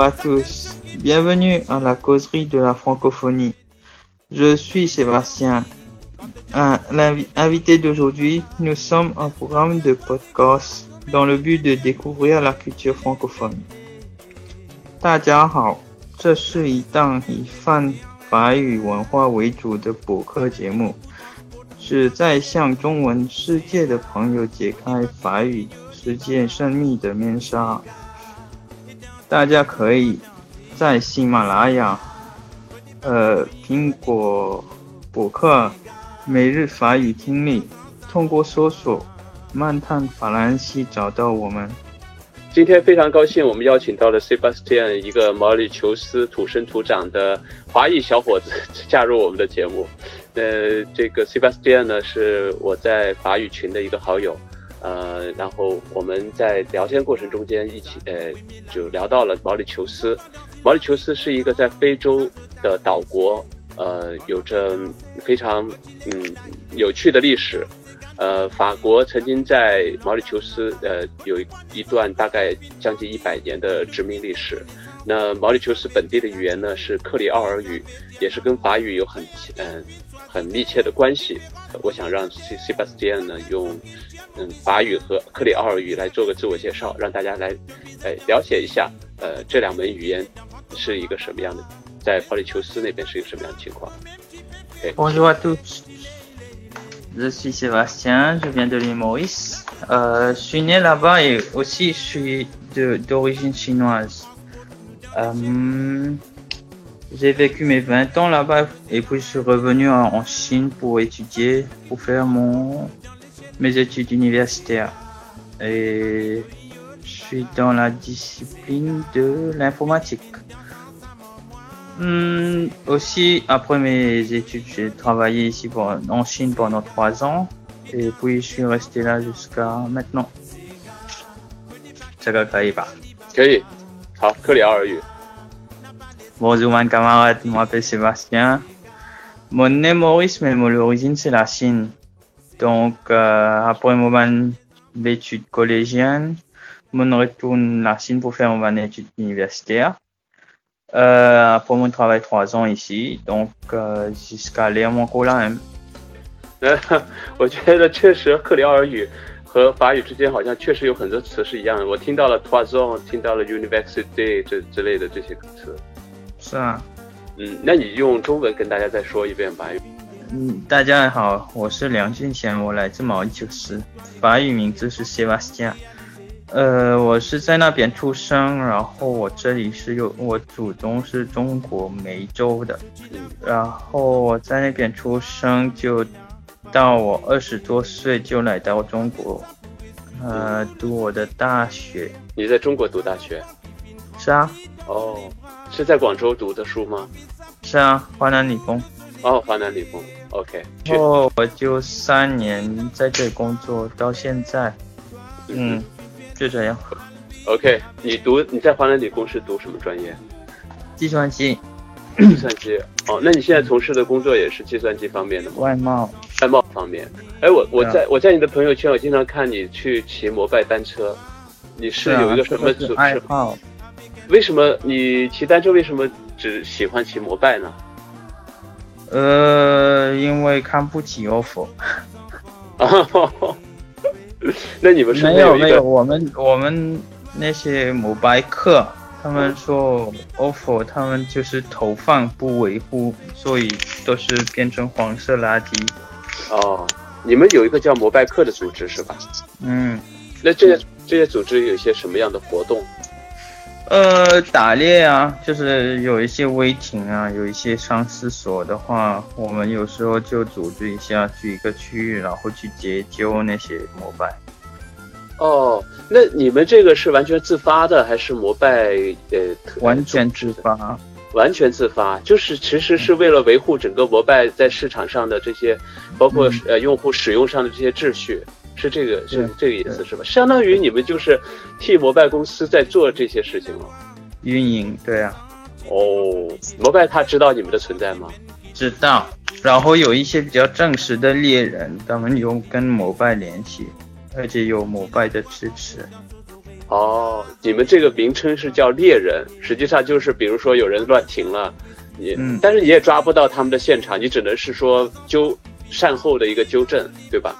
à tous, bienvenue à la causerie de la francophonie. Je suis Sébastien. L'invité d'aujourd'hui, nous sommes un programme de podcast dans le but de découvrir la culture francophone. 大家好，这是一档以泛法语文化为主的博客节目，是在向中文世界的朋友解开法语世界神秘的面纱。 大家可以在喜马拉雅、呃苹果博客、每日法语听力通过搜索“漫谈法兰西”找到我们。今天非常高兴，我们邀请到了 Sebastian 一个毛里求斯土生土长的华裔小伙子加入我们的节目。呃，这个 Sebastian 呢是我在法语群的一个好友。呃，然后我们在聊天过程中间一起，呃，就聊到了毛里求斯。毛里求斯是一个在非洲的岛国，呃，有着非常嗯有趣的历史。呃，法国曾经在毛里求斯，呃，有一段大概将近一百年的殖民历史。那毛里求斯本地的语言呢是克里奥尔语，也是跟法语有很嗯很密切的关系。我想让 Sebastian 呢用。嗯，法语和克里奥尔语来做个自我介绍，让大家来，哎，了解一下，呃，这两门语言是一个什么样的，在保里求斯那边是一个什么样的情况。Bonjour à tous, je suis Sébastien, je viens de l'île Maurice. Euh, je suis né là-bas et aussi je suis d'origine chinoise. Euh, j'ai vécu mes 20 ans là-bas et puis je suis revenu en Chine pour étudier, pour faire mon mes études universitaires. Et je suis dans la discipline de l'informatique. Hmm, aussi, après mes études, j'ai travaillé ici en Chine pendant trois ans. Et puis, je suis resté là jusqu'à maintenant. Ça va pas. Bonjour, mon camarade. Je m'appelle Sébastien. Mon nom Maurice, mais mon origine, c'est la Chine. Donc, euh, après mon études collégiennes, je retourne la Chine pour faire mon étude universitaire. Euh, après mon travail trois ans ici, donc euh, jusqu'à lire mon cours là même. 我觉得确实克里奥尔语 和法语之间好像确实有很多词是一样的。我听到了 trois ans，听到了 university 这之类的这些词。是啊。嗯，那你用中文跟大家再说一遍吧。嗯，大家好，我是梁俊贤，我来自毛里求斯，法语名字是 Sebastian。呃，我是在那边出生，然后我这里是有我祖宗是中国梅州的，然后我在那边出生，就到我二十多岁就来到中国，呃，读我的大学。你在中国读大学？是啊。哦，是在广州读的书吗？是啊，华南理工。哦，华南理工。OK，然后我就三年在这里工作到现在，嗯，就这样。OK，你读你在华南理工是读什么专业？计算机。计算机。哦，那你现在从事的工作也是计算机方面的吗？外贸。外贸方面。哎，我我在我在你的朋友圈，我经常看你去骑摩拜单车，你是有一个什么组爱好？为什么你骑单车为什么只喜欢骑摩拜呢？呃，因为看不起 ofo。那你们是没有没有，我们我们那些摩拜客，他们说 ofo 他们就是投放不维护，所以都是变成黄色垃圾。哦，你们有一个叫摩拜客的组织是吧？嗯，那这些这些组织有些什么样的活动？呃，打猎啊，就是有一些微艇啊，有一些上厕所的话，我们有时候就组织一下去一个区域，然后去解救那些摩拜。哦，那你们这个是完全自发的，还是摩拜？呃，完全自发，完全自发，就是其实是为了维护整个摩拜在市场上的这些，包括呃用户使用上的这些秩序。是这个是这个意思是吧？相当于你们就是替摩拜公司在做这些事情了，运营对啊。哦，摩拜他知道你们的存在吗？知道。然后有一些比较正式的猎人，他们有跟摩拜联系。而且有摩拜的支持。哦，你们这个名称是叫猎人，实际上就是比如说有人乱停了，你，嗯但是你也抓不到他们的现场，你只能是说纠善后的一个纠正，对吧？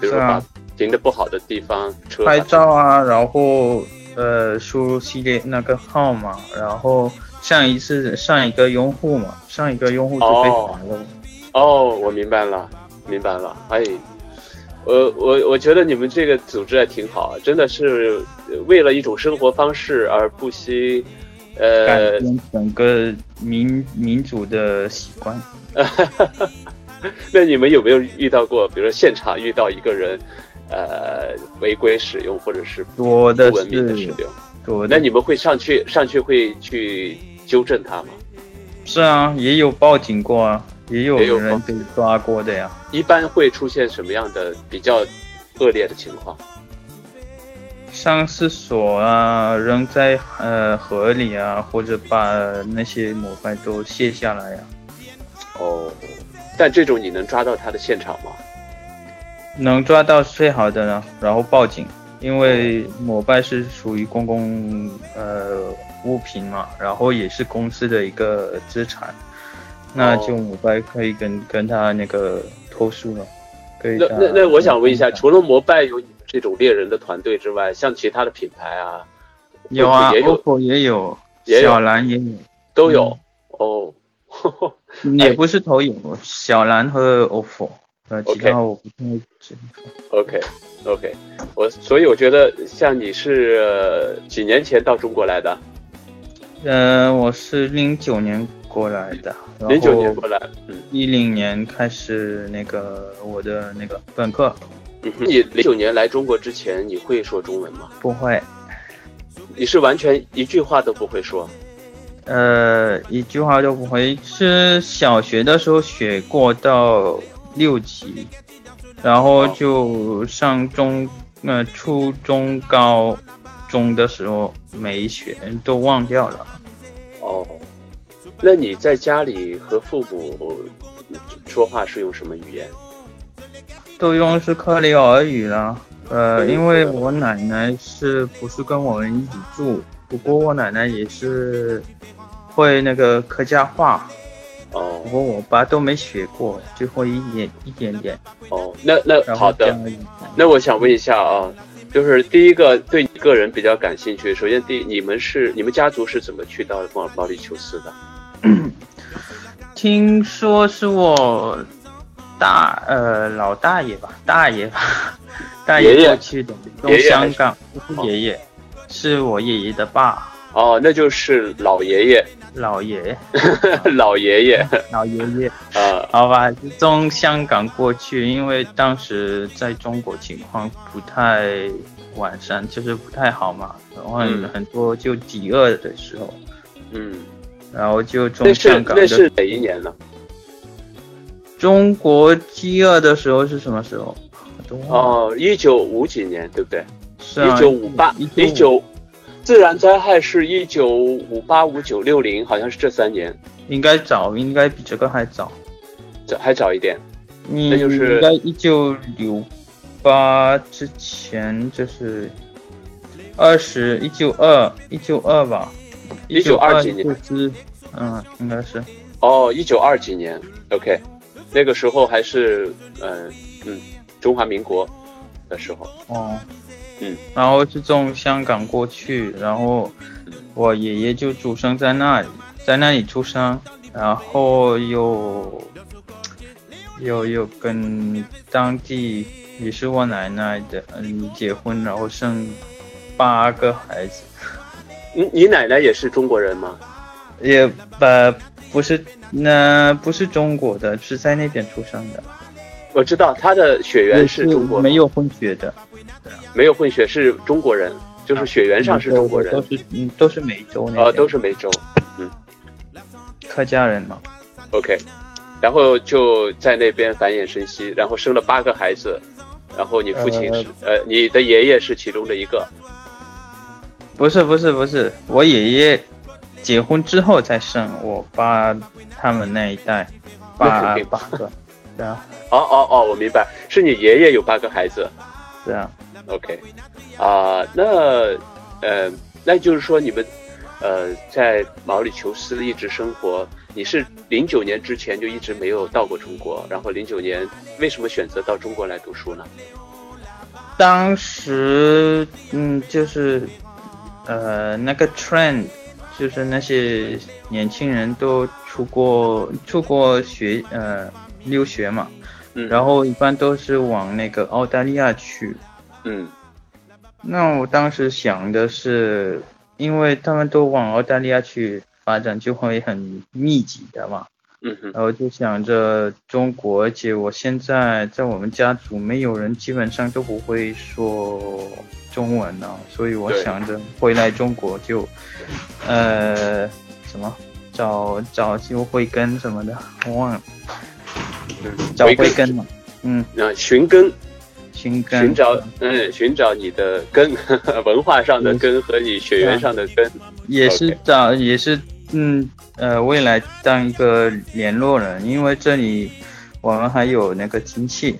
比如说把停的不好的地方车拍照啊，然后呃输入系列那个号码，然后上一次上一个用户嘛，上一个用户就被哦罚了。哦，我明白了，明白了。哎，我我我觉得你们这个组织还挺好，真的是为了一种生活方式而不惜，呃整个民民族的习惯。那你们有没有遇到过，比如说现场遇到一个人，呃，违规使用或者是不多的文明的使是用？多的，那你们会上去上去会去纠正他吗？是啊，也有报警过啊，也有人被抓过的呀。一般会出现什么样的比较恶劣的情况？上厕所啊，扔在呃河里啊，或者把那些膜拜都卸下来啊。哦，但这种你能抓到他的现场吗？能抓到是最好的呢，然后报警，因为膜拜是属于公共呃物品嘛，然后也是公司的一个资产，那就摩拜可以跟跟他那个投诉了，可以。那那那，我想问一下，除了摩拜有你们这种猎人的团队之外，像其他的品牌啊，有啊也有，OPPO 也有，也有。小蓝也有，都有、哦。也不是投影，小蓝和 OPPO，呃，其他我不太知道。OK OK，我所以我觉得像你是、呃几年前到中国来的，呃，我是零九年过来的，零九年过来，嗯一零年开始那个我的那个本科嗯，你零九年来中国之前，你会说中文吗？不会，你是完全一句话都不会说？呃，一句话都不会。是小学的时候学过到六级，然后就上中呃初中高中的时候没学，都忘掉了。哦，那你在家里和父母说话是用什么语言？都用是克里尔语了。呃，嗯因为我奶奶是不是跟我们一起住？不过我奶奶也是会那个客家话，哦不过我爸都没学过，就会一点一点点。哦，那那好的，那我想问一下啊，就是第一个对你个人比较感兴趣。首先，第你们是你们家族是怎么去到毛毛里求斯的？听说是我大呃老大爷吧，大爷吧，大爷爷过去的，从香港，不是爷爷，是我爷爷的爸，哦，那就是老爷爷，老爷，老爷爷。老爷爷。啊，好吧，从香港过去，因为当时在中国情况不太完善，就是不太好嘛，然后很多就饥饿的时候，嗯，然后就那从是香港的那是哪一年呢？中国饥饿的时候是什么时候？哦，一九五几年，对不对？是啊，一九五八，一一九，自然灾害是一九五八五九六零，好像是这三年，应该早，应该比这个还早。早还早一点。你那就是应该一九六八之前就是二十一九二一九二吧，1920几年。嗯，应该是哦，一九二几年，OK，那个时候还是嗯嗯中华民国的时候，哦，嗯，然后是从香港过去，然后我爷爷就出生在那里，在那里出生，然后又又又跟当地也是我奶奶的嗯结婚，然后生八个孩子，你你奶奶也是中国人吗？也不不是那不是中国的，是在那边出生的，我知道她的血缘是中国，没有混血的，没有混血，是中国人，就是血缘上是中国人。都，是嗯都是美洲那边，呃，都是梅州客家人嘛。，OK，然后就在那边繁衍生息，然后生了八个孩子，然后你父亲是呃你的爷爷是其中的一个，不是不是不是，我爷爷结婚之后再生，我爸他们那一代八八个，对啊，哦哦哦，我明白，是你爷爷有八个孩子，对啊。OK，啊，那呃，那就是说你们呃在毛里求斯一直生活，你是零九年之前就一直没有到过中国，然后零九年为什么选择到中国来读书呢？当时嗯，就是呃那个 trend，就是那些年轻人都出国出国学呃留学嘛，嗯，然后一般都是往那个澳大利亚去。嗯，那我当时想的是，因为他们都往澳大利亚去发展，就会很密集的嘛。嗯哼，然后就想着中国，而且我现在在我们家族没有人，基本上都不会说中文呢，所以我想着回来中国就，呃，什么找找就慧根什么的，我忘了，找慧根嘛，嗯，啊，寻根。寻根，寻找，嗯，寻找你的根，文化上的根和你血缘上的根，也是找，也是，嗯，呃，未来当一个联络人，因为这里我们还有那个亲戚，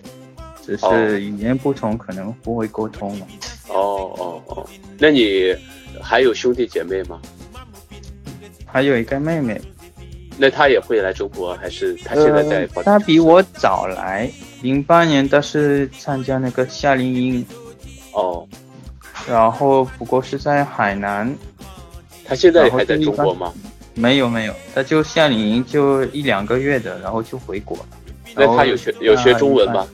只是语言不同，可能不会沟通嘛。哦哦哦，那你还有兄弟姐妹吗？还有一个妹妹。那她也会来中国，还是她现在在？她比我早来，零八年她是参加那个夏令营，哦，然后不过是在海南。她现在还在中国吗？没有没有，他就夏令营就一两个月的，然后就回国了。那他有学有学中文吗？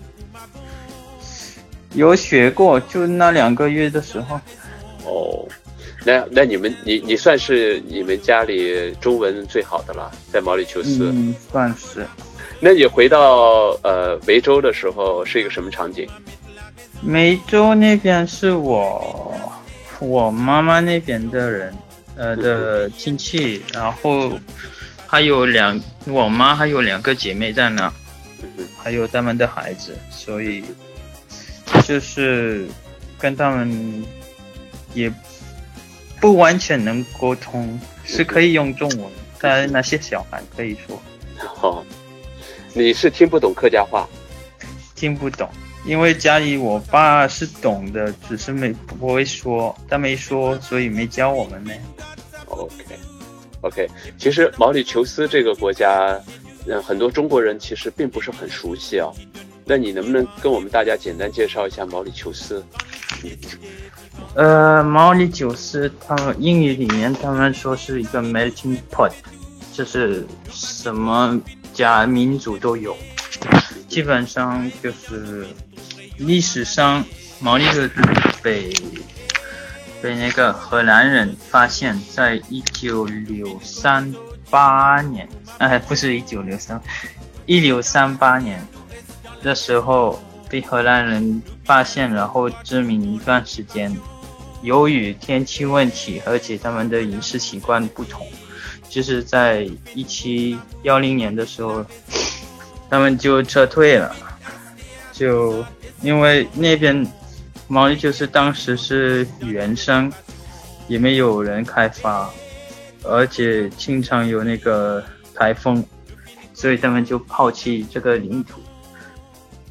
有学过，就那两个月的时候。哦。那那你们你你算是你们家里中文最好的了，在毛里求斯，嗯，算是。那你回到呃梅州的时候是一个什么场景？梅州那边是我我妈妈那边的人，呃的亲戚，然后还有两我妈还有两个姐妹在那，还有他们的孩子，所以就是跟他们也。不完全能沟通，是可以用中文，但那些小孩可以说。哦，你是听不懂客家话？听不懂，因为家里我爸是懂的，只是没不会说，他没说，所以没教我们呢。OK，OK，其实毛里求斯这个国家，嗯，很多中国人其实并不是很熟悉啊。那你能不能跟我们大家简单介绍一下毛里求斯？呃，毛里求斯，他们英语里面他们说是一个 melting pot，就是什么家民族都有，基本上就是历史上毛里求斯被被那个荷兰人发现，在一九六三八年，哎，不是一九六三，一六三八年的时候被荷兰人发现，然后殖民一段时间。由于天气问题，而且他们的饮食习惯不同，就是在一七幺零年的时候，他们就撤退了。就因为那边毛利就是当时是原生，也没有人开发，而且经常有那个台风，所以他们就抛弃这个领土。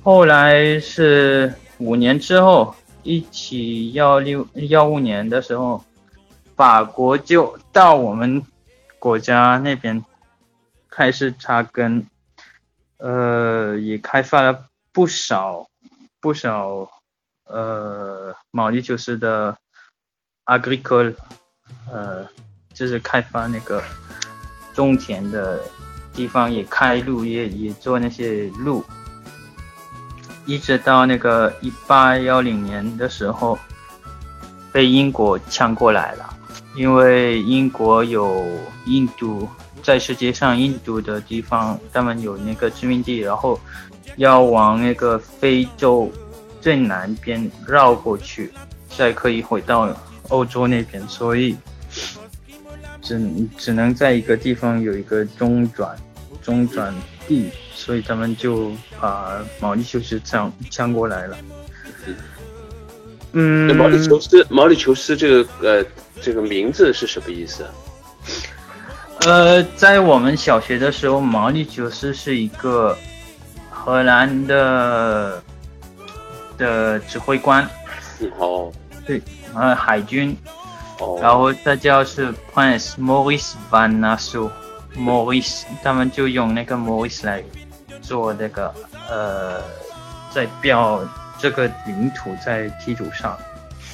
后来是五年之后。一起幺六幺五年的时候，法国就到我们国家那边开始扎根，呃，也开发了不少不少呃毛利求斯的 agricole，呃，就是开发那个种田的地方，也开路，也也做那些路。一直到那个一八幺零年的时候，被英国抢过来了。因为英国有印度在世界上印度的地方，他们有那个殖民地，然后要往那个非洲最南边绕过去，才可以回到欧洲那边。所以只只能在一个地方有一个中转中转地。所以他们就把毛里求斯抢抢过来了。嗯，毛里求斯，毛里求斯这个呃这个名字是什么意思？呃，在我们小学的时候，毛里求斯是一个荷兰的的指挥官。哦，对，呃，海军。哦。然后他叫是 Prince Maurice Van Nassau，Maurice，他们就用那个 Maurice 来做那个呃，在标这个领土在地图上。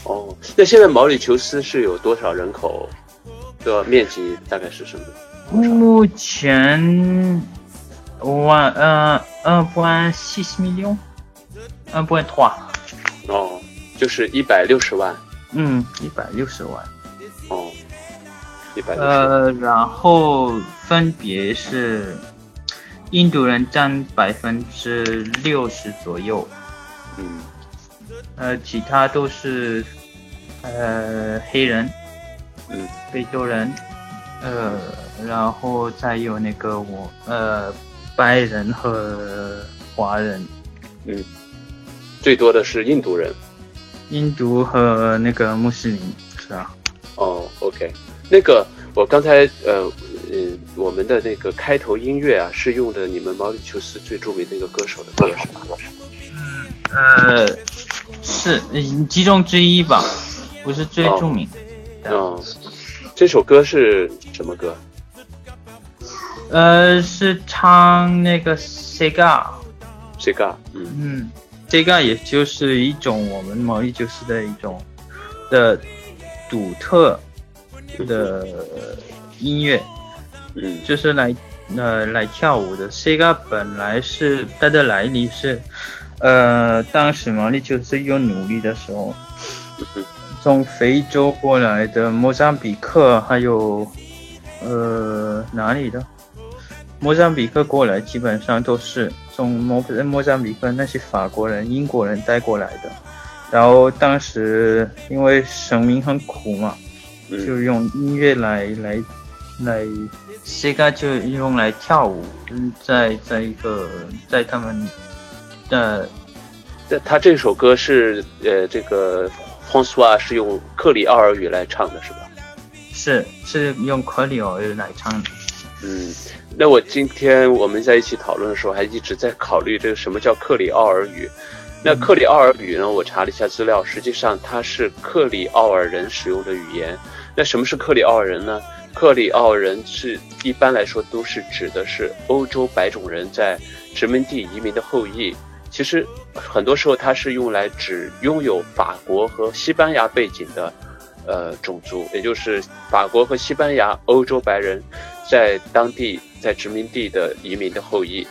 哦，那现在毛里求斯是有多少人口？的面积大概是什么？目前万呃呃不按七十 million，呃不按 t 哦，就是一百六十万。嗯，一百六十万。哦，一百。呃，然后分别是印度人占百分之六十左右。嗯。呃，其他都是呃黑人。嗯。非洲人。呃，然后再有那个我呃白人和华人，嗯，最多的是印度人，印度和那个穆斯林是啊？哦，OK，那个我刚才呃嗯我们的那个开头音乐啊是用的你们毛里求斯最著名的一个歌手的歌是吧？嗯呃是其中之一吧，不是最著名。哦，这首歌是。什么歌？呃，是唱那个 Sega，Sega，嗯嗯，Sega 也就是一种我们毛利求斯的一种的独特的音乐，嗯，就是来呃来跳舞的。Sega 本来是它的来历是，呃，当时毛利求斯有努力的时候，从非洲过来的莫桑比克还有。呃，哪里的？莫桑比克过来，基本上都是从莫莫桑比克那些法国人、英国人带过来的。然后当时因为生命很苦嘛，就用音乐来来来，这个就用来跳舞。嗯，在在一个在他们的，在他这首歌是呃，这个方苏啊是用克里奥尔语来唱的，是吧？是是用克里奥尔来唱的。嗯，那我今天我们在一起讨论的时候，还一直在考虑这个什么叫克里奥尔语。那克里奥尔语呢？我查了一下资料，实际上它是克里奥尔人使用的语言。那什么是克里奥尔人呢？克里奥尔人是一般来说都是指的是欧洲白种人在殖民地移民的后裔。其实很多时候它是用来指拥有法国和西班牙背景的。呃，种族也就是法国和西班牙欧洲白人，在当地在殖民地的移民的后裔，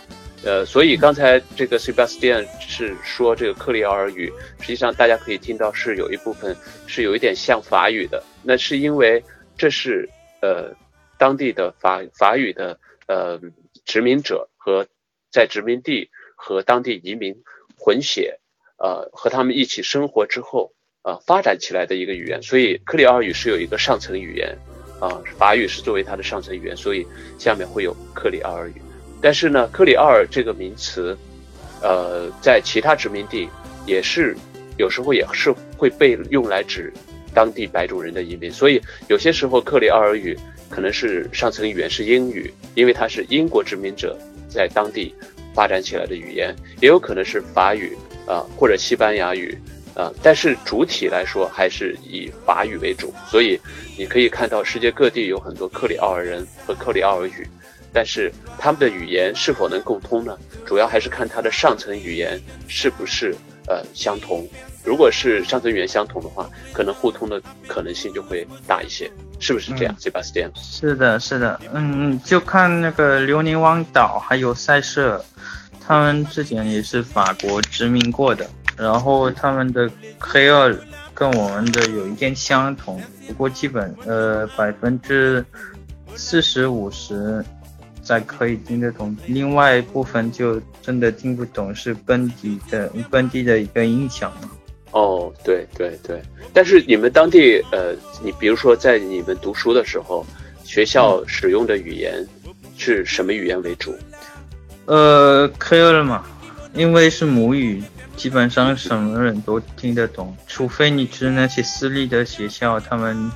呃，所以刚才这个 Sebastian 是说这个克里奥尔语，实际上大家可以听到是有一部分是有一点像法语的，那是因为这是呃当地的法法语的呃殖民者和在殖民地和当地移民混血，呃和他们一起生活之后。呃，发展起来的一个语言，所以克里奥尔语是有一个上层语言，啊，法语是作为它的上层语言，所以下面会有克里奥尔语。但是呢，克里奥尔这个名词，呃，在其他殖民地也是有时候也是会被用来指当地白种人的移民，所以有些时候克里奥尔语可能是上层语言是英语，因为它是英国殖民者在当地发展起来的语言，也有可能是法语啊或者西班牙语。呃，但是主体来说还是以法语为主，所以你可以看到世界各地有很多克里奥尔人和克里奥尔语，但是他们的语言是否能共通呢？主要还是看它的上层语言是不是呃相同。如果是上层语言相同的话，可能互通的可能性就会大一些，是不是这样？Sebastian？是的，是的，嗯，就看那个留尼汪岛还有塞舌，他们之前也是法国殖民过的。然后他们的 K 二跟我们的有一点相同，不过基本呃百分之四十五十才可以听得懂，另外一部分就真的听不懂，是本地的本地的一个音响嘛。哦，对对对，但是你们当地呃，你比如说在你们读书的时候，学校使用的语言是什么语言为主？呃，，K 二嘛，因为是母语。基本上什么人都听得懂，除非你是那些私立的学校，他们，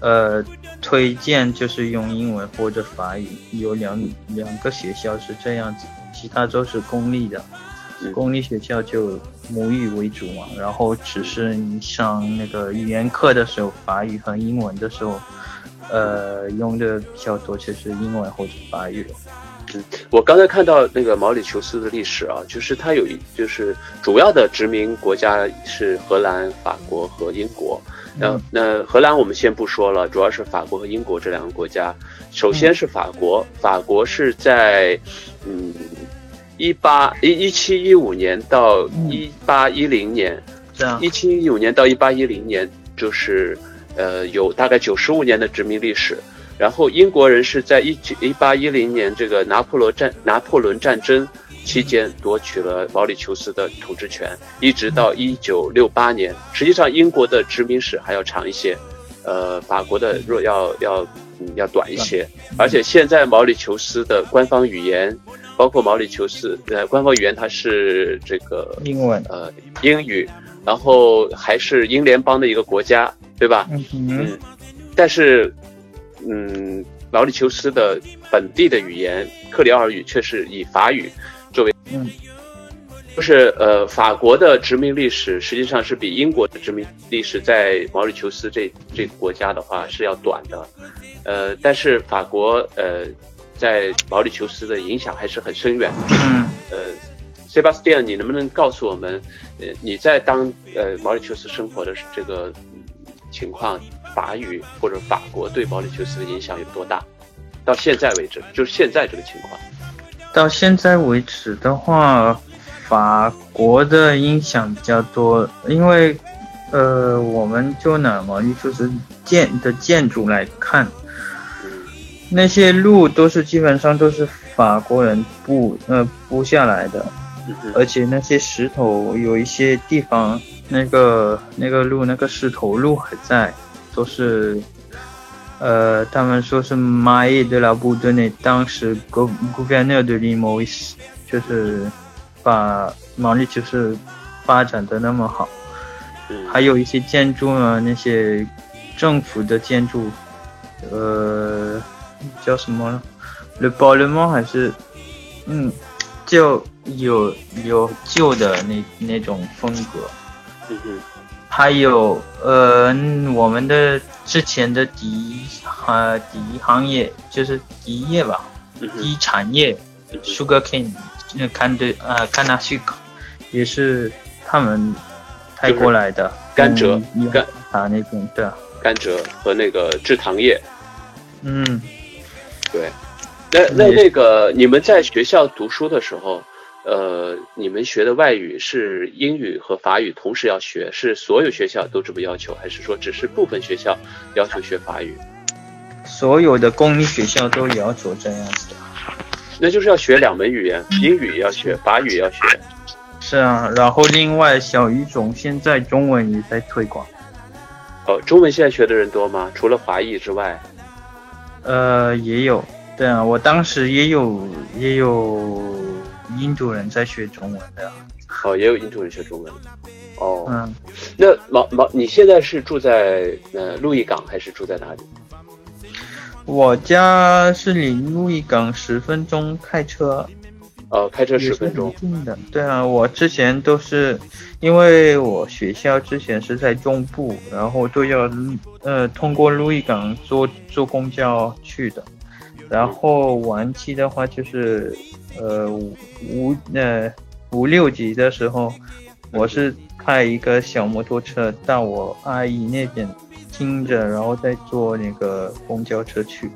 呃，推荐就是用英文或者法语，有两两个学校是这样子，其他都是公立的，公立学校就母语为主嘛，然后只是你上那个语言课的时候，法语和英文的时候，呃，用的比较多就是英文或者法语。嗯，我刚才看到那个毛里求斯的历史啊，就是它有一就是主要的殖民国家是荷兰、法国和英国。那那荷兰我们先不说了，主要是法国和英国这两个国家。首先是法国，法国是在嗯一八一一七一五年到一八一零年，一七一五年到一八一零年就是呃有大概九十五年的殖民历史。然后英国人是在一九一八一零年这个拿破仑战拿破仑战争。期间夺取了毛里求斯的统治权，一直到一九六八年。实际上，英国的殖民史还要长一些，呃，法国的若要要嗯要短一些。而且现在毛里求斯的官方语言，包括毛里求斯呃官方语言它是这个英文呃英语，然后还是英联邦的一个国家，对吧？嗯，但是嗯，毛里求斯的本地的语言克里奥尔语却是以法语。作为嗯，就是呃，法国的殖民历史实际上是比英国的殖民历史在毛里求斯这这个国家的话是要短的，呃，但是法国呃在毛里求斯的影响还是很深远。嗯，呃，Sebastian，你能不能告诉我们，呃，你在当呃毛里求斯生活的这个情况，法语或者法国对毛里求斯的影响有多大？到现在为止，就是现在这个情况。到现在为止的话，法国的影响比较多，因为，呃，我们就拿毛里求斯建的建筑来看，那些路都是基本上都是法国人布呃布下来的，而且那些石头有一些地方那个那个路那个石头路还在，都是。呃，他们说是马耶德拉布顿内当时 go governor 的 Limois，就是把毛里就是发展的那么好，还有一些建筑呢，那些政府的建筑，呃，叫什么？Le b a r l e m e n t 还是嗯，就有有旧的那那种风格。嗯哼。还有呃，我们的之前的第一呃第一行业就是第一业吧，第一产业，sugar cane，那看的呃看那西克，也是他们带过来的甘蔗甘啊那种对，甘蔗和那个制糖业，嗯，对，那那那个你们在学校读书的时候。呃，你们学的外语是英语和法语同时要学，是所有学校都这么要求，还是说只是部分学校要求学法语？所有的公立学校都要求这样子。那就是要学两门语言，英语要学，法语要学。是啊，然后另外小语种现在中文也在推广。哦，中文现在学的人多吗？除了华裔之外？呃，也有。对啊，我当时也有也有。印度人在学中文的，哦，也有印度人学中文。哦，嗯，那毛毛，你现在是住在呃路易港还是住在哪里？我家是离路易港十分钟开车。哦，开车十分钟。近的，对啊，我之前都是因为我学校之前是在中部，然后都要呃通过路易港坐坐公交去的，然后晚期的话就是。呃，五呃五六级的时候，我是开一个小摩托车到我阿姨那边听着，然后再坐那个公交车去，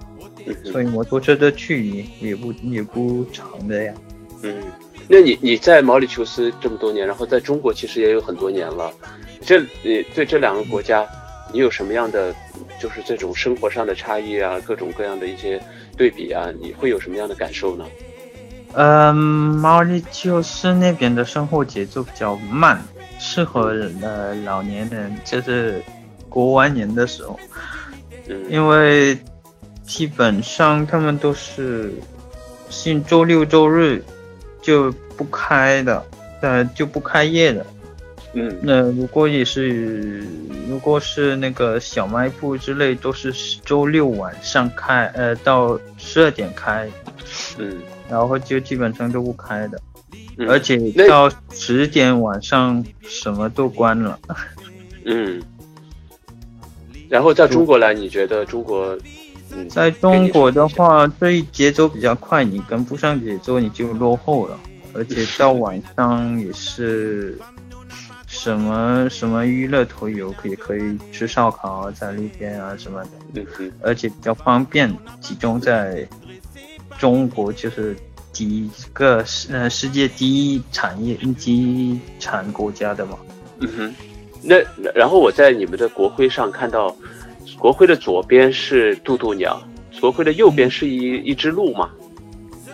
所以摩托车的距离也不也不长的呀。嗯，那你你在毛里求斯这么多年，然后在中国其实也有很多年了，这你对这两个国家，你有什么样的就是这种生活上的差异啊，各种各样的一些对比啊，你会有什么样的感受呢？嗯，毛里就是那边的生活节奏比较慢，适合呃老年人，就是过完年的时候，因为基本上他们都是，星周六周日就不开的，呃就不开业的。嗯，那如果也是，如果是那个小卖部之类，都是周六晚上开，呃到十二点开。嗯。然后就基本上都不开的，嗯而且到十点晚上什么都关了。嗯，然后在中国来，你觉得中国？嗯，在中国的话，这一节奏比较快，你跟不上节奏，你就落后了。而且到晚上也是什么 什么娱乐都有，也可以吃烧烤啊，在路边啊什么的，而且比较方便，集中在中国就是第一个呃世界第一产业第一产国家的嘛。嗯哼，那然后我在你们的国徽上看到，国徽的左边是渡渡鸟，国徽的右边是一一只鹿嘛？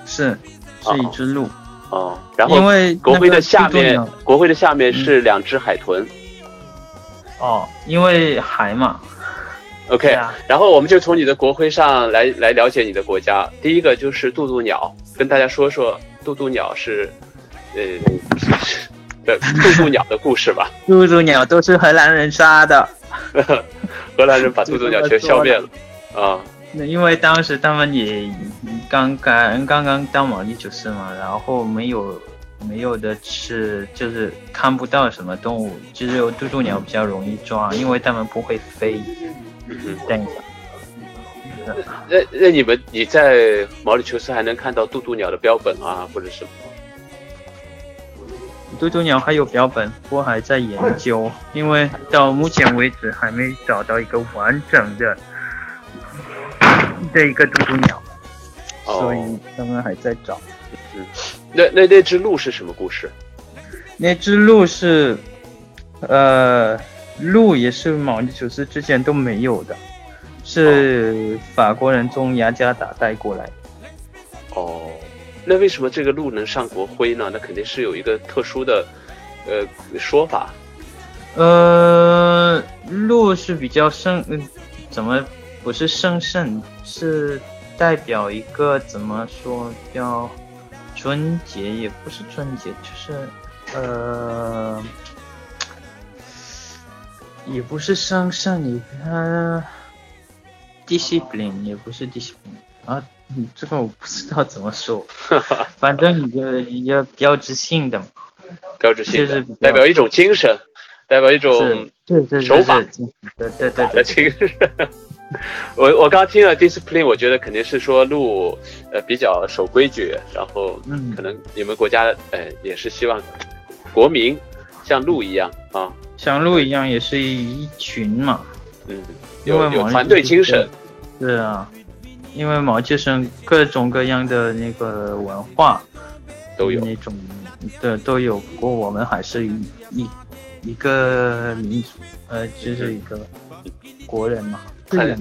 是是一只鹿，哦，然后因为国徽的下面国徽的下面是两只海豚。哦，因为海嘛，OK，、啊然后我们就从你的国徽上来来了解你的国家。第一个就是渡渡鸟，跟大家说说渡渡鸟是，呃，是 的渡渡鸟的故事吧。渡渡鸟都是荷兰人杀的。荷兰人把渡渡鸟全消灭了 啊。那因为当时他们也刚刚刚刚到毛利求斯嘛，然后没有没有的吃，就是看不到什么动物，只有渡渡鸟比较容易抓，因为它们不会飞。嗯哼，等一下，那那你们你在毛里求斯还能看到渡渡鸟的标本啊，或者什么？渡渡鸟还有标本，我还在研究，因为到目前为止还没找到一个完整的这一个渡渡鸟，哦所以他们还在找。嗯那那那只鹿是什么故事？那只鹿是，呃，鹿也是毛里求斯之前都没有的，是法国人从雅加达带过来。哦，那为什么这个鹿能上国徽呢？那肯定是有一个特殊的呃说法。呃，鹿是比较圣，嗯，怎么不是圣圣，是代表一个怎么说叫春节，也不是春节，就是呃，也不是圣圣，也它 discipline 也不是 discipline 啊，嗯这个我不知道怎么说，反正一个一个标志性的嘛，标志性的就是，代表一种精神，代表一种是，对对对手法。对对对对精神。我我刚听了 discipline，我觉得肯定是说鹿呃比较守规矩，然后嗯。可能你们国家呃也是希望国民像鹿一样啊，像鹿一样也是一群嘛，嗯，因为毛团队精神，是啊，因为毛切生各种各样的那个文化都有。那种的都有，不过我们还是一一一个民族，呃，就是一个国人嘛，是看人，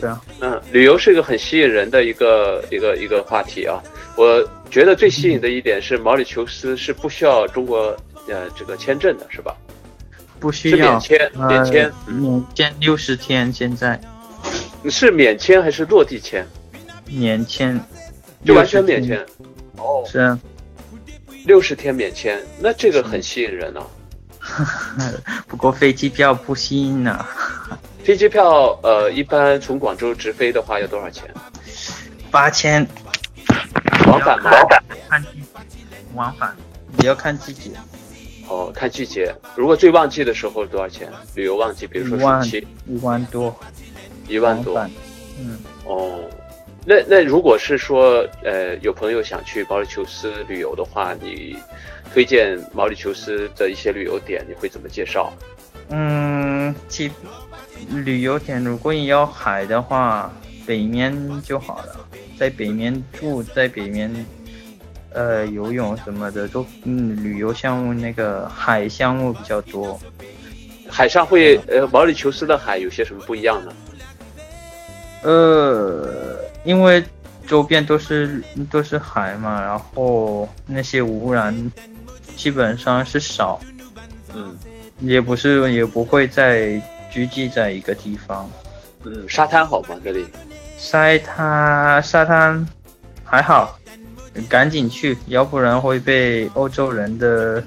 对啊，嗯，旅游是一个很吸引人的一个一个一个话题啊。我觉得最吸引的一点是毛里求斯是不需要中国呃这个签证的，是吧？是不需要免签，免签呃，免签六十天，现在是免签还是落地签？免签就完全免签。哦，是啊，六十天免签，那这个很吸引人啊。不过飞机票不吸引啊，飞机票呃，一般从广州直飞的话要多少钱？八千。往返吗？看季节，往返也要看季节，哦，看季节。如果最旺季的时候多少钱？旅游旺季，比如说暑期，一万多，一万多。嗯，哦，那那如果是说呃有朋友想去毛里求斯旅游的话，你推荐毛里求斯的一些旅游点，你会怎么介绍？嗯，其旅游点如果你要海的话，北面就好了，在北面住，在北面，呃，游泳什么的都，嗯，旅游项目那个海项目比较多。海上会呃毛里求斯的海有些什么不一样呢？呃，因为周边都是都是海嘛，然后那些污染基本上是少，嗯也不是也不会再聚集在一个地方。嗯，沙滩好吗？这里？沙滩沙滩还好，赶紧去，要不然会被欧洲人的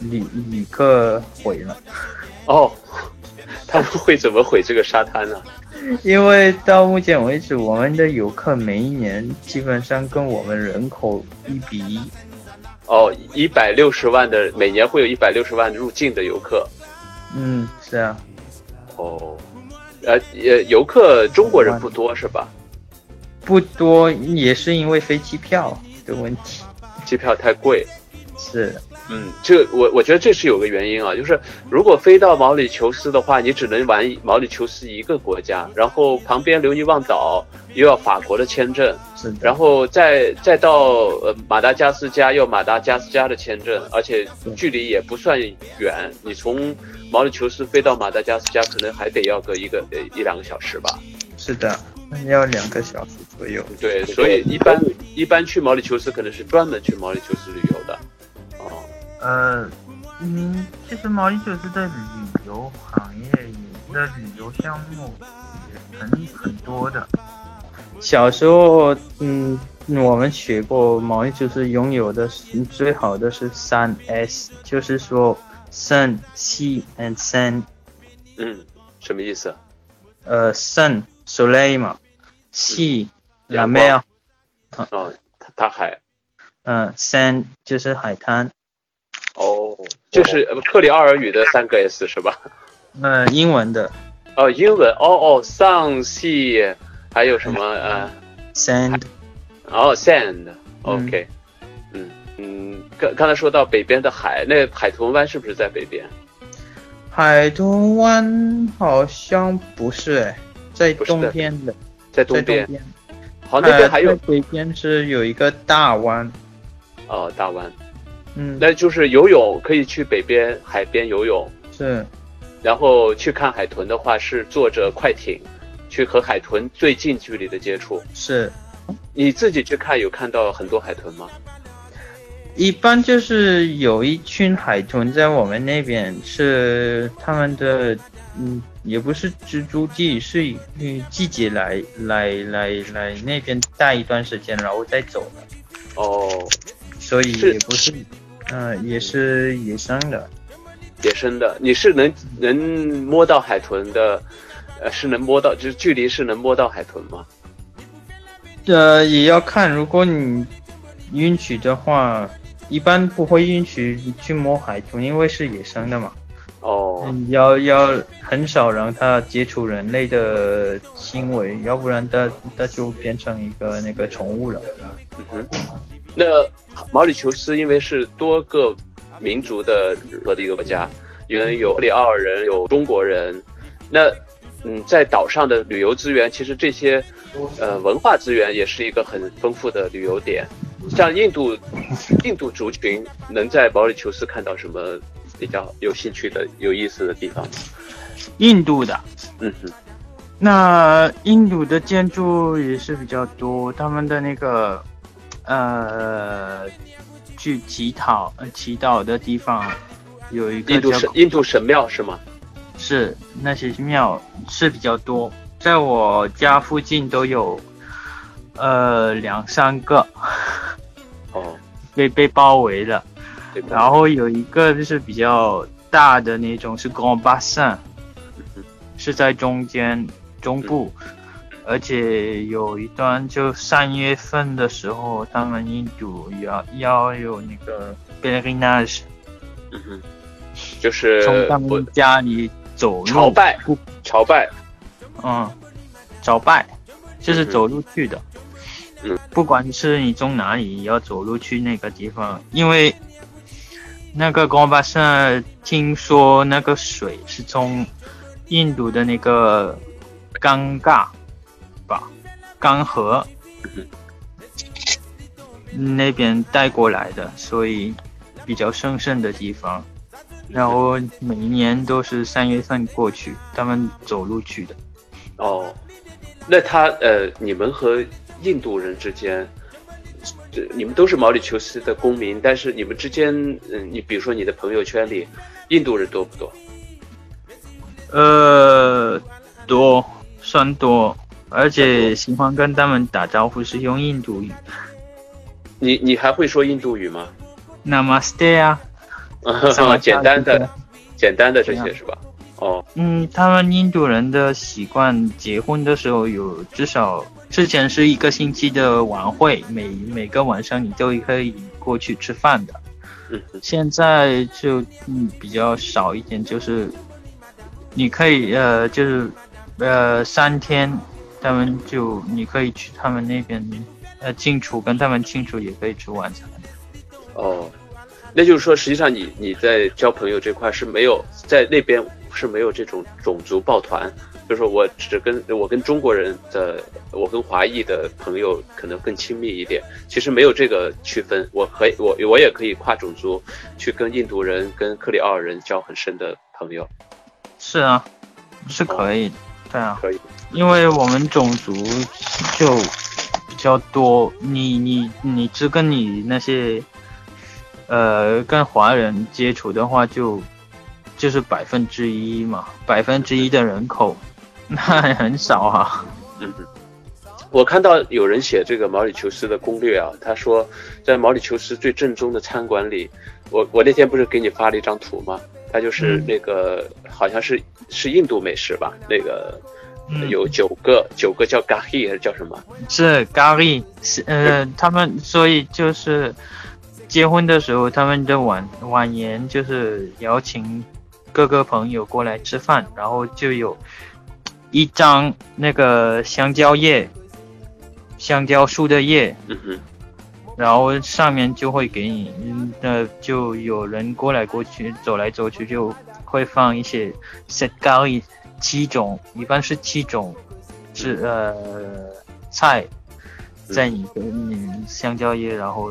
旅旅客毁了。哦，他们会怎么毁这个沙滩呢？因为到目前为止，我们的游客每一年基本上跟我们人口一比一，哦，一百六十万的每年会有一百六十万入境的游客。嗯，是啊。哦，呃呃，游客中国人不多是吧？不多，也是因为飞机票的问题，机票太贵。是。嗯，这我我觉得这是有个原因啊，就是如果飞到毛里求斯的话，你只能玩毛里求斯一个国家，然后旁边留尼旺岛又要法国的签证，是，然后再再到呃马达加斯加要马达加斯加的签证，而且距离也不算远，你从毛里求斯飞到马达加斯加可能还得要个一个呃一两个小时吧。是的，要两个小时左右。对，所以一般一般去毛里求斯可能是专门去毛里求斯旅游的。哦呃，嗯，其实毛里求斯的旅游行业的旅游项目也很很多的。小时候，嗯，我们学过毛里求斯拥有的最好的是三 S，就是说 Sun、Sea and Sand。嗯，什么意思？呃，Sun Soleil 嘛，Sea La Mer。哦，大海。嗯，Sand 就是海滩。哦，就是克里奥尔语的三个 S 是吧？呃，英文的。哦，英文。哦哦，Sun Sea，还有什么呃？Sand。哦，Sand。OK。嗯嗯，刚刚才说到北边的海，那海豚湾是不是在北边？海豚湾好像不是哎，在东边的，在东边。好，那边还有北边是有一个大湾。哦，大湾。嗯，那就是游泳可以去北边海边游泳，是，然后去看海豚的话是坐着快艇，去和海豚最近距离的接触。是，你自己去看有看到很多海豚吗？一般就是有一群海豚在我们那边，是他们的，嗯，也不是蜘蛛季，是以季节来来来来那边待一段时间，然后再走的。哦，所以也不是。嗯，也是野生的，野生的。你是能能摸到海豚的，呃，是能摸到，就是距离是能摸到海豚吗？呃，也要看，如果你允许的话，一般不会允许去摸海豚，因为是野生的嘛。哦。要要很少让它接触人类的行为，要不然它它就变成一个那个宠物了。嗯哼。那毛里求斯因为是多个民族的和的一个国家，因为有里奥尔人，有中国人。那嗯，在岛上的旅游资源，其实这些呃文化资源也是一个很丰富的旅游点。像印度印度族群能在毛里求斯看到什么比较有兴趣的、有意思的地方吗？印度的，嗯哼，那印度的建筑也是比较多，他们的那个。呃，去祈祷，祈祷的地方有一个印度神印度神庙是吗？是那些庙是比较多，在我家附近都有，呃两三个，哦，被被包围了，然后有一个就是比较大的那种是 Grand Bassin，是在中间中部。而且有一段就三月份的时候，他们印度要要有那个 e n a g e 嗯哼，就是从他们家里走路。朝拜，朝拜，嗯，朝拜，就是走路去的，嗯，不管是你从哪里要走路去那个地方，因为那个光巴圣听说那个水是从印度的那个尴尬。吧，干河那边带过来的，所以比较神圣的地方。然后每一年都是三月份过去，他们走路去的。哦，那他呃，你们和印度人之间，这你们都是毛里求斯的公民，但是你们之间，嗯，你比如说你的朋友圈里，印度人多不多？呃，多，算多。而且喜欢跟他们打招呼是用印度语。你你还会说印度语吗？Namaste 啊，简单的，简单的这些是吧？哦，嗯，他们印度人的习惯，结婚的时候有至少之前是一个星期的晚会，每每个晚上你都可以过去吃饭的。嗯现在就嗯比较少一点，就是你可以呃就是呃三天，他们就你可以去他们那边呃进出，跟他们进出也可以吃晚餐。哦，那就是说，实际上你你在交朋友这块是没有在那边是没有这种种族抱团，就是我只跟我跟中国人的，我跟华裔的朋友可能更亲密一点，其实没有这个区分，我可以我我也可以跨种族去跟印度人、跟克里奥尔人交很深的朋友，是啊，是可以的，对啊，可以。因为我们种族就比较多，你你你只跟你那些呃跟华人接触的话就，就是百分之一嘛，百分之一的人口，那很少啊。嗯哼，我看到有人写这个毛里求斯的攻略啊，他说在毛里求斯最正宗的餐馆里，我我那天不是给你发了一张图吗？它就是嗯那个、好像是是印度美食吧，那个。嗯有九个，九个叫 gahi 还是叫什么？是咖喱，是呃，他们所以就是结婚的时候，他们的晚晚宴就是邀请各个朋友过来吃饭，然后就有一张那个香蕉叶，香蕉树的叶，嗯哼，然后上面就会给你，嗯，呃，就有人过来过去，走来走去，就会放一些 set 咖喱七种，一般是七种，是呃菜，在你的你香蕉叶，然后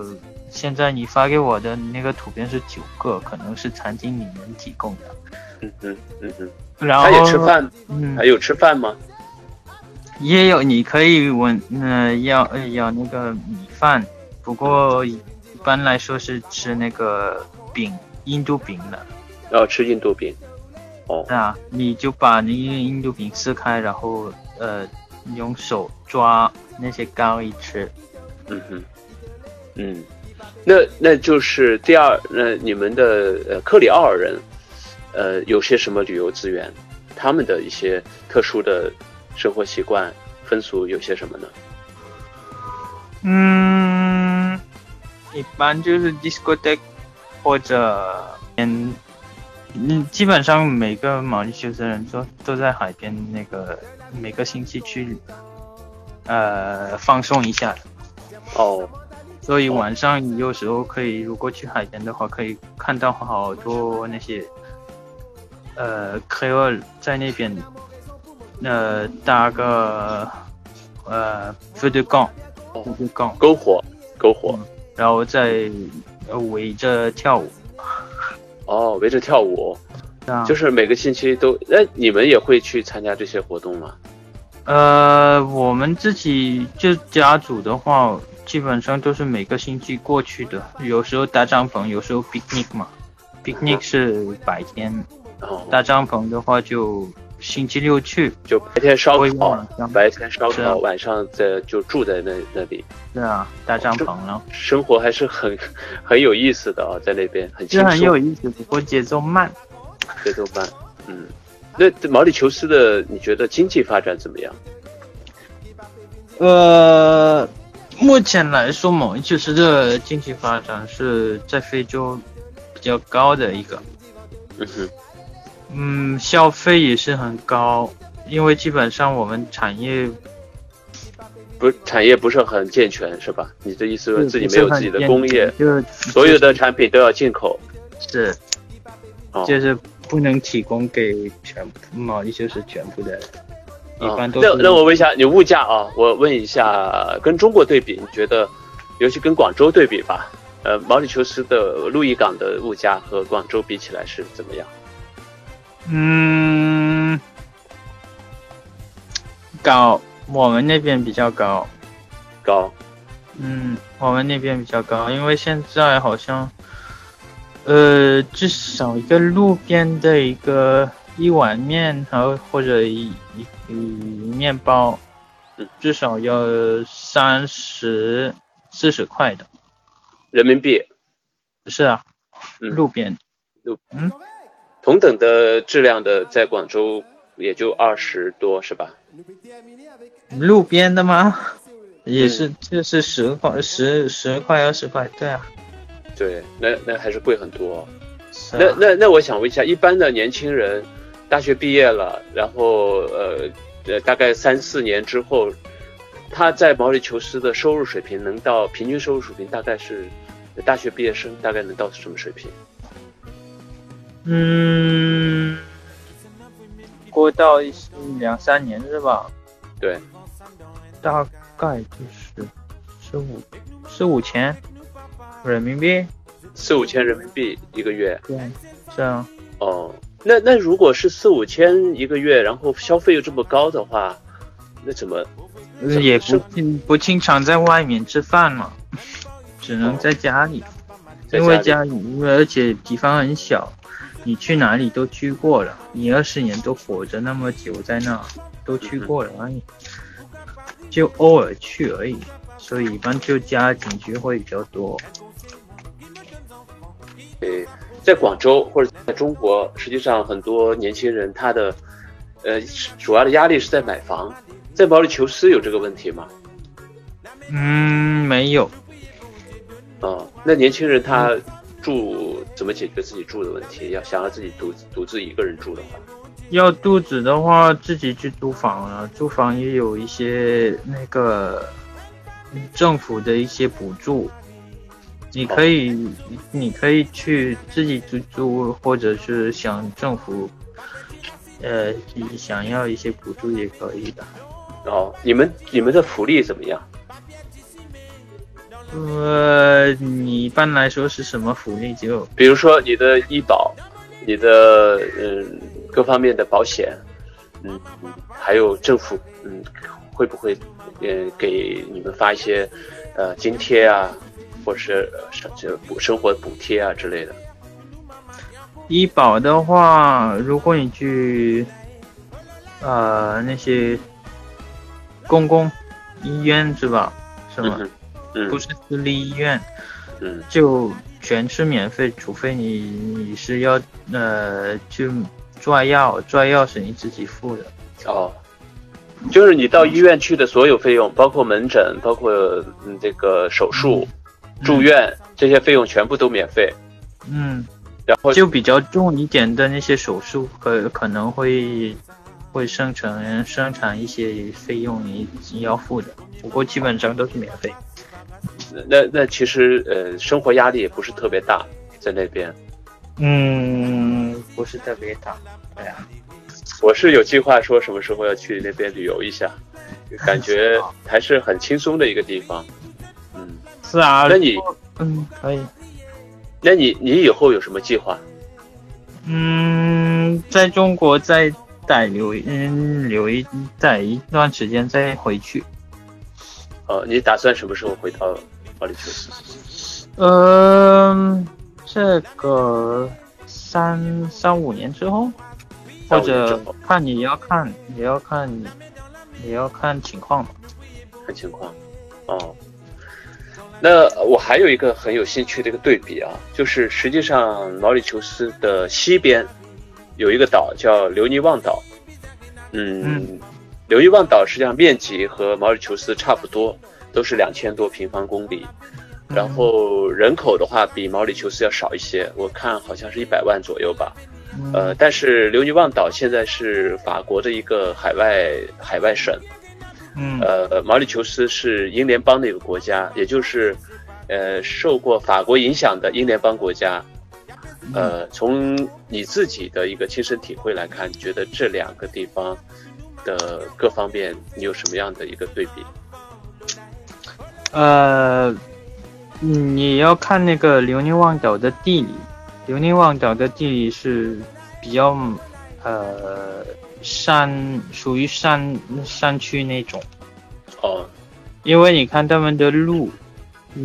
现在你发给我的那个图片是九个，可能是餐厅里面提供的。嗯嗯，嗯嗯。然后他也吃饭，嗯还，有吃饭吗？也有你可以问，呃，要呃要那个米饭，不过一般来说是吃那个饼，印度饼的。要吃印度饼。哦，啊，你就把那个印度饼撕开，然后呃用手抓那些咖喱吃。嗯哼，嗯，那那就是第二，那你们的呃克里奥尔人，呃，有些什么旅游资源？他们的一些特殊的生活习惯、风俗有些什么呢？嗯，一般就是 discotheque 或者嗯嗯，基本上每个毛里求斯人都都在海边那个每个星期去呃放松一下。哦，所以晚上有时候可以，如果去海边的话，可以看到好多那些呃 c r e o l 在那边呃搭个呃 feu de camp 哦 feu de camp，篝火，篝火，然后再呃围着跳舞。哦，围着跳舞，啊，就是每个星期都，那你们也会去参加这些活动吗？呃，我们自己就家族的话，基本上都是每个星期过去的，有时候搭帐篷，有时候 picnic 嘛。picnic 是白天，哦，搭帐篷的话就星期六去。就白天烧我烤晚上，白天烧烤，晚上在就住在那那里，对啊，搭帐篷了，生活还是很 很有意思的啊，在那边很轻是很有，意思，不过节奏慢。节奏慢，嗯。那毛里求斯的，你觉得经济发展怎么样？呃，目前来说，毛里求斯的经济发展是在非洲比较高的一个。嗯哼，嗯，消费也是很高，因为基本上我们产业不，产业不是很健全，是吧？你的意思说自己没有自己的工业，，就是所有的产品都要进口。是哦，就是不能提供给全部毛利就是全部的，一啊般都是那那我问一下，你物价啊，我问一下，跟中国对比，你觉得，尤其跟广州对比吧，呃，毛里求斯的路易港的物价和广州比起来是怎么样？嗯高，我们那边比较高，高？嗯，我们那边比较高，因为现在好像，呃，至少一个路边的一个一碗面，然后或者一一一面包嗯，至少要三十四十块的。人民币。是啊，嗯。路边同等的质量的，在广州也就二十多，是吧？路边的吗？也嗯是，就是十块十十块二十块，对啊。对，那那还是贵很多。那那那我想问一下，一般的年轻人大学毕业了，然后呃呃大概三四年之后，他在毛里求斯的收入水平能到平均收入水平大概是大学毕业生大概能到什么水平？嗯，过到一两三年是吧？对，大概就是十五十五千人民币。四五千人民币一个月对，这样。哦。那那如果是四五千一个月，然后消费又这么高的话，那怎么？怎么也是不不经常在外面吃饭嘛，只能在家里，在因为家家里而且地方很小，你去哪里都去过了，你二十年都活着那么久在那，都去过了而已，就偶尔去而已，所以一般就家景区会比较多。对，在广州或者在中国，实际上很多年轻人他的呃主要的压力是在买房，在毛里求斯有这个问题吗？嗯，没有，哦、那年轻人他住怎么解决自己住的问题？要想要自己独独自一个人住的话，要肚子的话自己去租房啊，租房也有一些那个政府的一些补助，你可以你可以去自己租租，或者是想政府呃想要一些补助也可以的。哦，你们你们的福利怎么样？呃，你一般来说是什么福利就比如说你的医保，你的嗯各方面的保险，嗯，还有政府嗯会不会呃给你们发一些呃津贴啊，或者是呃生这补生活补贴啊之类的？医保的话，如果你去呃那些公共医院是吧？是吗？嗯嗯不是私立医院，嗯就全是免费，除非你你是要呃去抓药，抓药是你自己付的。哦，就是你到医院去的所有费用，包括门诊，包括嗯这个手术、住院这些费用全部都免费。嗯，然后就比较重一点的那些手术可可能会会生成生产一些费用你你要付的，不过基本上都是免费。那那其实呃生活压力也不是特别大，在那边。嗯，不是特别大，对啊。我是有计划说什么时候要去那边旅游一下，感觉 还是很轻松的一个地方。嗯，是啊，那你嗯可以。那你你以后有什么计划？嗯，在中国再待留嗯留一待一段时间再回去。哦，你打算什么时候回到毛里求斯？嗯，这个三三五年之后，或者后看你要看也要看也要看情况吧。看情况。哦，那我还有一个很有兴趣的一个对比啊，就是实际上毛里求斯的西边有一个岛叫留尼旺岛。嗯，嗯留尼旺岛实际上面积和毛里求斯差不多，都是两千多平方公里。然后人口的话比毛里求斯要少一些，我看好像是一百万左右吧。嗯呃，但是留尼旺岛现在是法国的一个海外海外省，嗯呃，毛里求斯是英联邦的一个国家，也就是呃受过法国影响的英联邦国家。呃，从你自己的一个亲身体会来看，你觉得这两个地方的各方面，你有什么样的一个对比？呃，嗯你要看那个留尼旺岛的地理，留尼旺岛的地理是比较呃山，属于山山区那种。哦，因为你看他们的路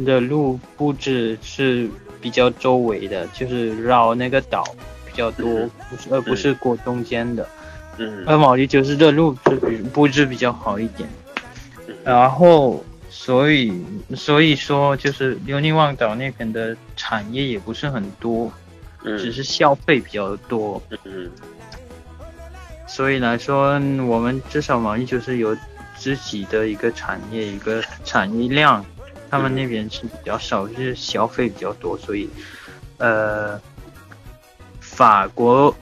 的路布置是比较周围的，就是绕那个岛比较多，嗯。不是而不是过中间的。嗯。而毛里就是这路是比布置比较好一点，嗯。然后所以所以说就是留尼旺岛那边的产业也不是很多，嗯。只是消费比较多，嗯。所以来说我们至少网易就是有自己的一个产业一个产业量，他们那边是比较少，就是消费比较多，所以呃，法国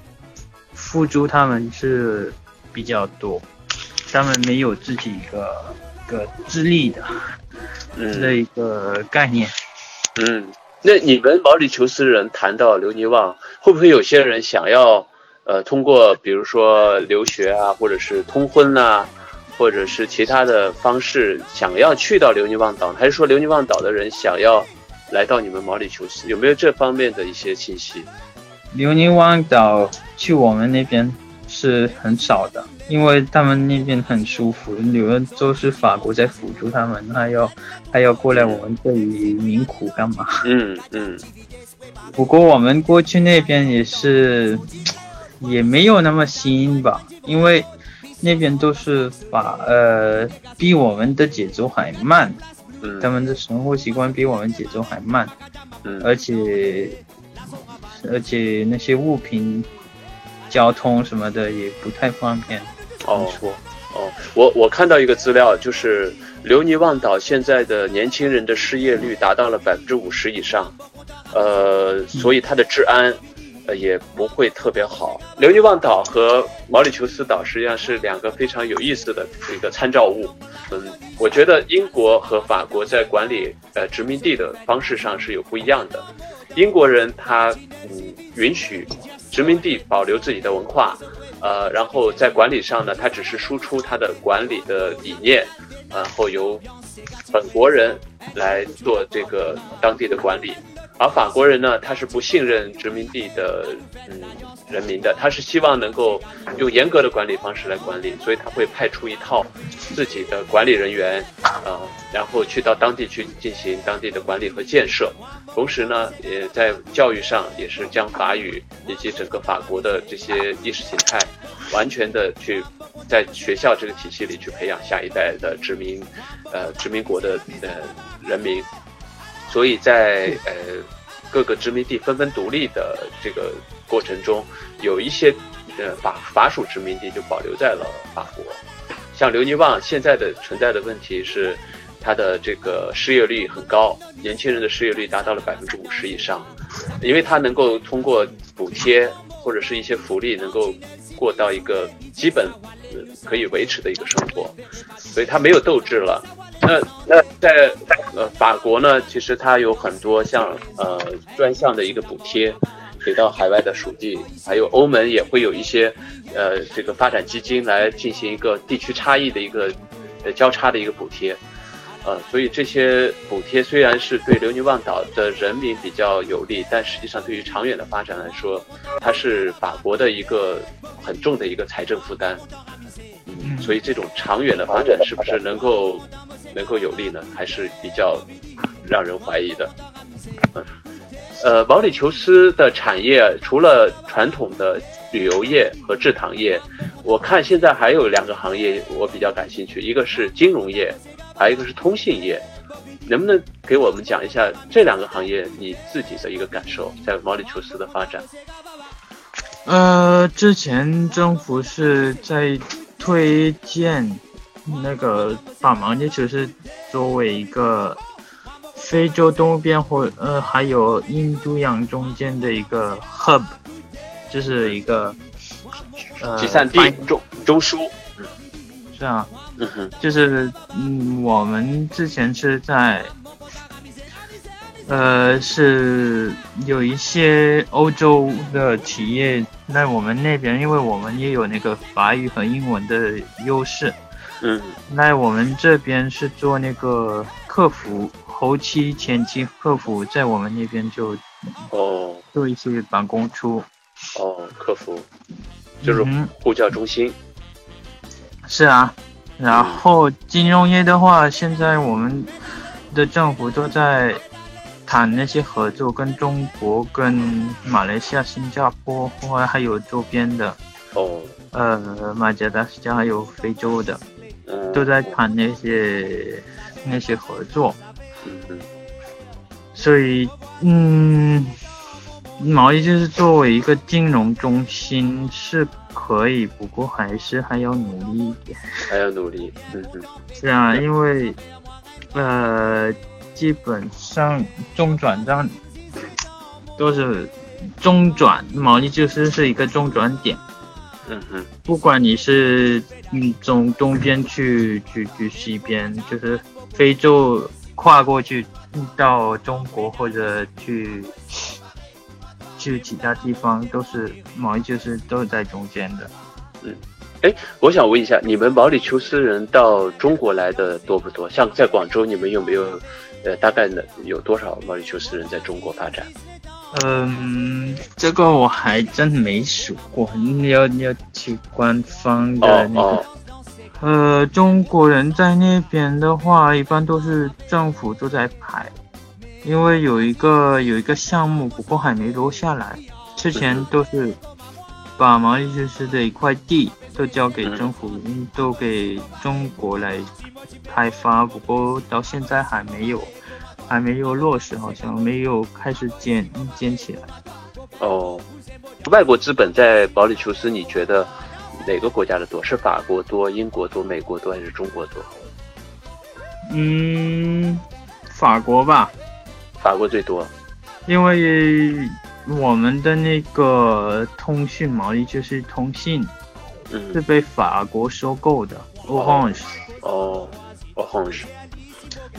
付诸他们是比较多，他们没有自己一个一个智力的这一个概念。嗯，那你们毛里求斯人谈到留尼旺，会不会有些人想要呃通过比如说留学啊，或者是通婚呐？或者是其他的方式，想要去到留尼旺岛，还是说留尼旺岛的人想要来到你们毛里求斯？有没有这方面的一些信息？留尼旺岛去我们那边是很少的，因为他们那边很舒服，你们都是法国在辅助他们，还要还要过来我们这里民苦干嘛？嗯嗯。不过我们过去那边也是，也没有那么新吧，因为。那边都是法呃比我们的节奏还慢，嗯，他们的生活习惯比我们节奏还慢，嗯，而且而且那些物品、交通什么的也不太方便。哦，哦，我我看到一个资料，就是留尼旺岛现在的年轻人的失业率达到了百分之五十以上，呃，所以它的治安。也不会特别好。留尼旺岛和毛里求斯岛实际上是两个非常有意思的一个参照物。嗯，我觉得英国和法国在管理呃殖民地的方式上是有不一样的。英国人他嗯允许殖民地保留自己的文化，呃，然后在管理上呢，他只是输出他的管理的理念，然后由本国人来做这个当地的管理。而法国人呢，他是不信任殖民地的嗯人民的，他是希望能够用严格的管理方式来管理，所以他会派出一套自己的管理人员，呃，然后去到当地去进行当地的管理和建设，同时呢，也在教育上也是将法语以及整个法国的这些意识形态，完全的去在学校这个体系里去培养下一代的殖民，呃，殖民国的呃人民。所以在呃各个殖民地纷纷独立的这个过程中，有一些呃法法属殖民地就保留在了法国。像留尼旺现在的存在的问题是，它的这个失业率很高，年轻人的失业率达到了百分之五十以上，因为它能够通过补贴或者是一些福利，能够过到一个基本可以维持的一个生活，所以它没有斗志了。那那在呃法国呢，其实它有很多像呃专项的一个补贴，给到海外的属地，还有欧盟也会有一些呃这个发展基金来进行一个地区差异的一个呃交叉的一个补贴，呃，所以这些补贴虽然是对留尼旺岛的人民比较有利，但实际上对于长远的发展来说，它是法国的一个很重的一个财政负担，嗯，所以这种长远的发展是不是能够？能够有利呢，还是比较让人怀疑的。嗯，呃，毛里求斯的产业除了传统的旅游业和制糖业，我看现在还有两个行业我比较感兴趣，一个是金融业，还有一个是通信业。能不能给我们讲一下这两个行业你自己的一个感受，在毛里求斯的发展？呃，之前政府是在推荐。那个把毛里求斯作为一个非洲东边或呃还有印度洋中间的一个 hub，就是一个呃集散地中中枢，嗯，是啊，嗯哼，就是嗯我们之前是在呃是有一些欧洲的企业在我们那边，因为我们也有那个法语和英文的优势。嗯，那我们这边是做那个客服，后期、前期客服在我们那边就哦。做一些办公出。哦，客服。就是呼叫中心，是啊。然后金融业的话，现在我们的政府都在谈那些合作，跟中国、跟马来西亚、新加坡，或还有周边的哦，呃，马加达斯加还有非洲的。都在谈那些那些合作，所以嗯，毛衣就是作为一个金融中心是可以，不过还是还要努力一点，还要努力，嗯嗯，是啊，因为呃，基本上中转站都是中转，毛衣就是是一个中转点。嗯哼，不管你是嗯从东边去去去西边，就是非洲跨过去到中国或者去去其他地方，都是毛利就是都是在中间的。嗯，哎，我想问一下，你们毛里求斯人到中国来的多不多？像在广州，你们有没有呃大概呢有多少毛里求斯人在中国发展？嗯，这个我还真没数过，你要你要去官方的那个。哦呃，中国人在那边的话，一般都是政府都在排，因为有一个有一个项目，不过还没落下来。之前都是把毛里求斯的一块地都交给政府，都给中国来开发，不过到现在还没有，还没有落实，好像没有开始建建起来。哦，外国资本在毛里求斯，你觉得哪个国家的多？是法国多、英国多、美国多还是中国多？嗯，法国吧，法国最多。因为我们的那个通讯毛利就是通信嗯是，被法国收购的，Orange 哦，Orange，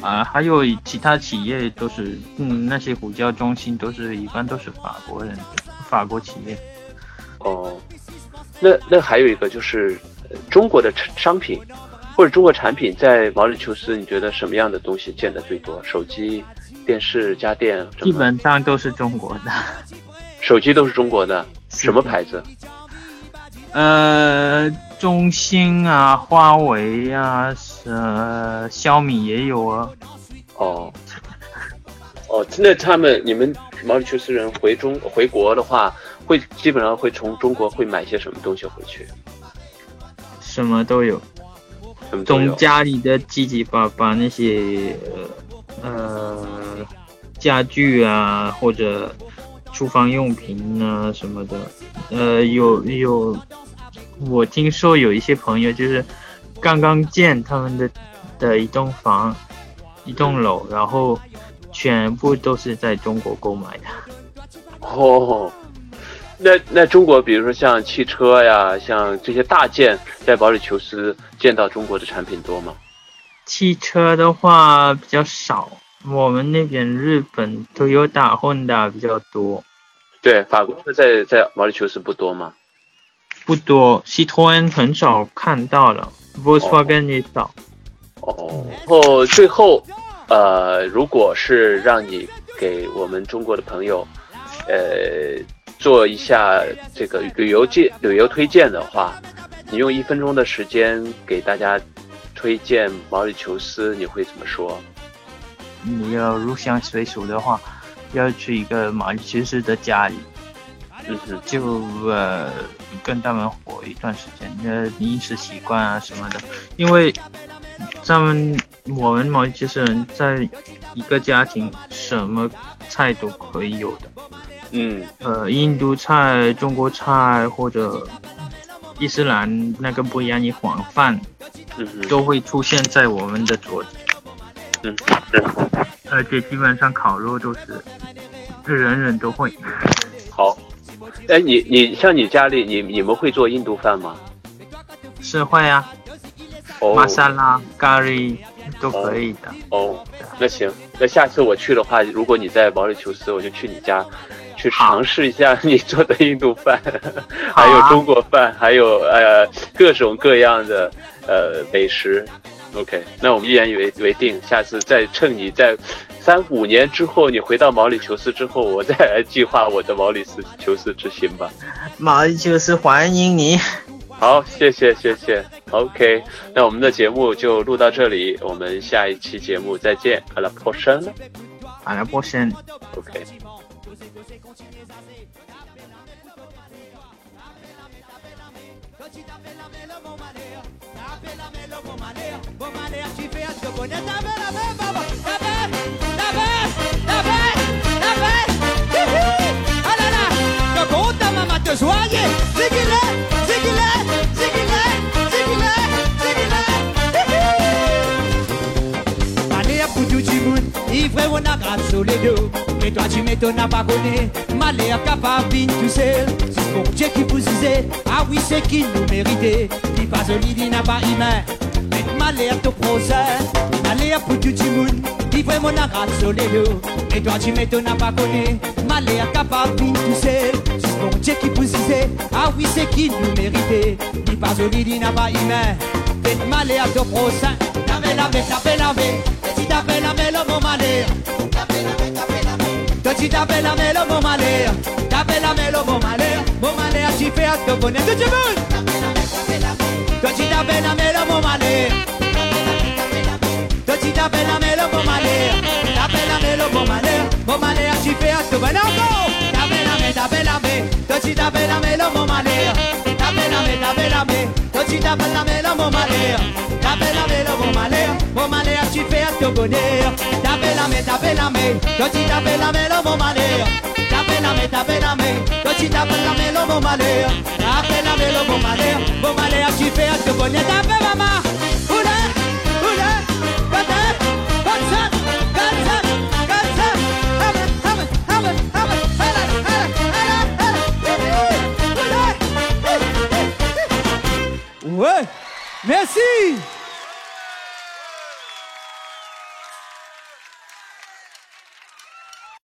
啊，还有其他企业都是，嗯，那些呼叫中心都是一般都是法国人，法国企业。哦，那那还有一个就是呃中国的产商品或者中国产品在毛里求斯，你觉得什么样的东西见的最多？手机、电视、家电，基本上都是中国的。手机都是中国的，什么牌子？呃，中兴啊，华为啊，呃，小米也有啊。哦，哦，那他们你们毛里求斯人回中回国的话，会基本上会从中国会买些什么东西回去？什么都有，什么都有从。家里的七七八八那些呃呃家具啊，或者厨房用品啊什么的，呃有有，我听说有一些朋友就是刚刚建他们的的一栋房，一栋楼，然后全部都是在中国购买的。哦，那那中国，比如说像汽车呀，像这些大件，在毛里求斯见到中国的产品多吗？汽车的话比较少，我们那边日本 Toyota、Honda 比较多。对，法国车在在毛里求斯不多吗？不多，Citroen 很少看到了，Volkswagen 也少。哦，然后最后，呃，如果是让你给我们中国的朋友，呃，做一下这个旅游介旅游推荐的话，你用一分钟的时间给大家推荐毛里求斯，你会怎么说？你要入乡随俗的话，要去一个毛里求斯的家里，嗯哼，就呃跟他们活一段时间，呃饮食习惯啊什么的，因为他们我们毛里求斯人在一个家庭什么菜都可以有的。嗯呃，印度菜、中国菜或者伊斯兰那个不一样，你黄饭嗯哼，都会出现在我们的桌子，嗯对而且基本上烤肉都是人人都会。好。哎，你你像你家里，你你们会做印度饭吗？是会啊，哦玛莎拉、咖喱都可以的。哦，那行，那下次我去的话，如果你在毛里求斯，我就去你家，去尝试一下你做的印度饭，还有中国饭，还有呃各种各样的呃美食。OK，那我们一言为为定，下次再趁你在三五年之后，你回到毛里求斯之后，我再来计划我的毛里斯求斯之行吧。毛里求斯欢迎你。好，谢谢谢谢。OK，那我们的节目就录到这里，我们下一期节目再见。à la prochaine。阿拉波生。OK。continuez à zé. Tapez la main pour la main, tapez la main. Quand la main, bon malheur. Tapez la main, le bon malheur. Bon malheur, tu fais un te connaître. Tapez la main, papa. Tapez, tapez, tapez, tapez. Ah là là, je compte ta maman te soigner. C'est qu'il est, c'est qu'il est, c'est qu'il est, ivre, on a grave sous. E to di meto na bagone Male a kapab bin tou sel Sis pou dje ki pou zize A oui se ki nou merite Di pa zoli di na ba imen Met male a to proze Male a pou touti moun Di mon a rat sole yo E to di meto na bagone Male a kapab bin tou sel Sis pou dje ki pou zize A oui se ki nou merite Di pa zoli di na ba imen Met male a to proze Lave lave, lave lave E si lave lave lo mon male Lave si dabelamelo bomalea dabelamelo bomalea bomalea si feas que ponete chebon Tochi dabelamelo bomalea Tochi dabelamelo bomalea dabelamelo bomalea bomalea si feas que ponete dabelame dabelame Tochi dabelamelo bomalea dabelame dabelame oggi da bella mela bomalea da bella mela bomalea bomalea ci fai a tuo bonea da bella me da bella me oggi da bella mela bomalea da bella me da bella me oggi da bella mela Ouais. Merci.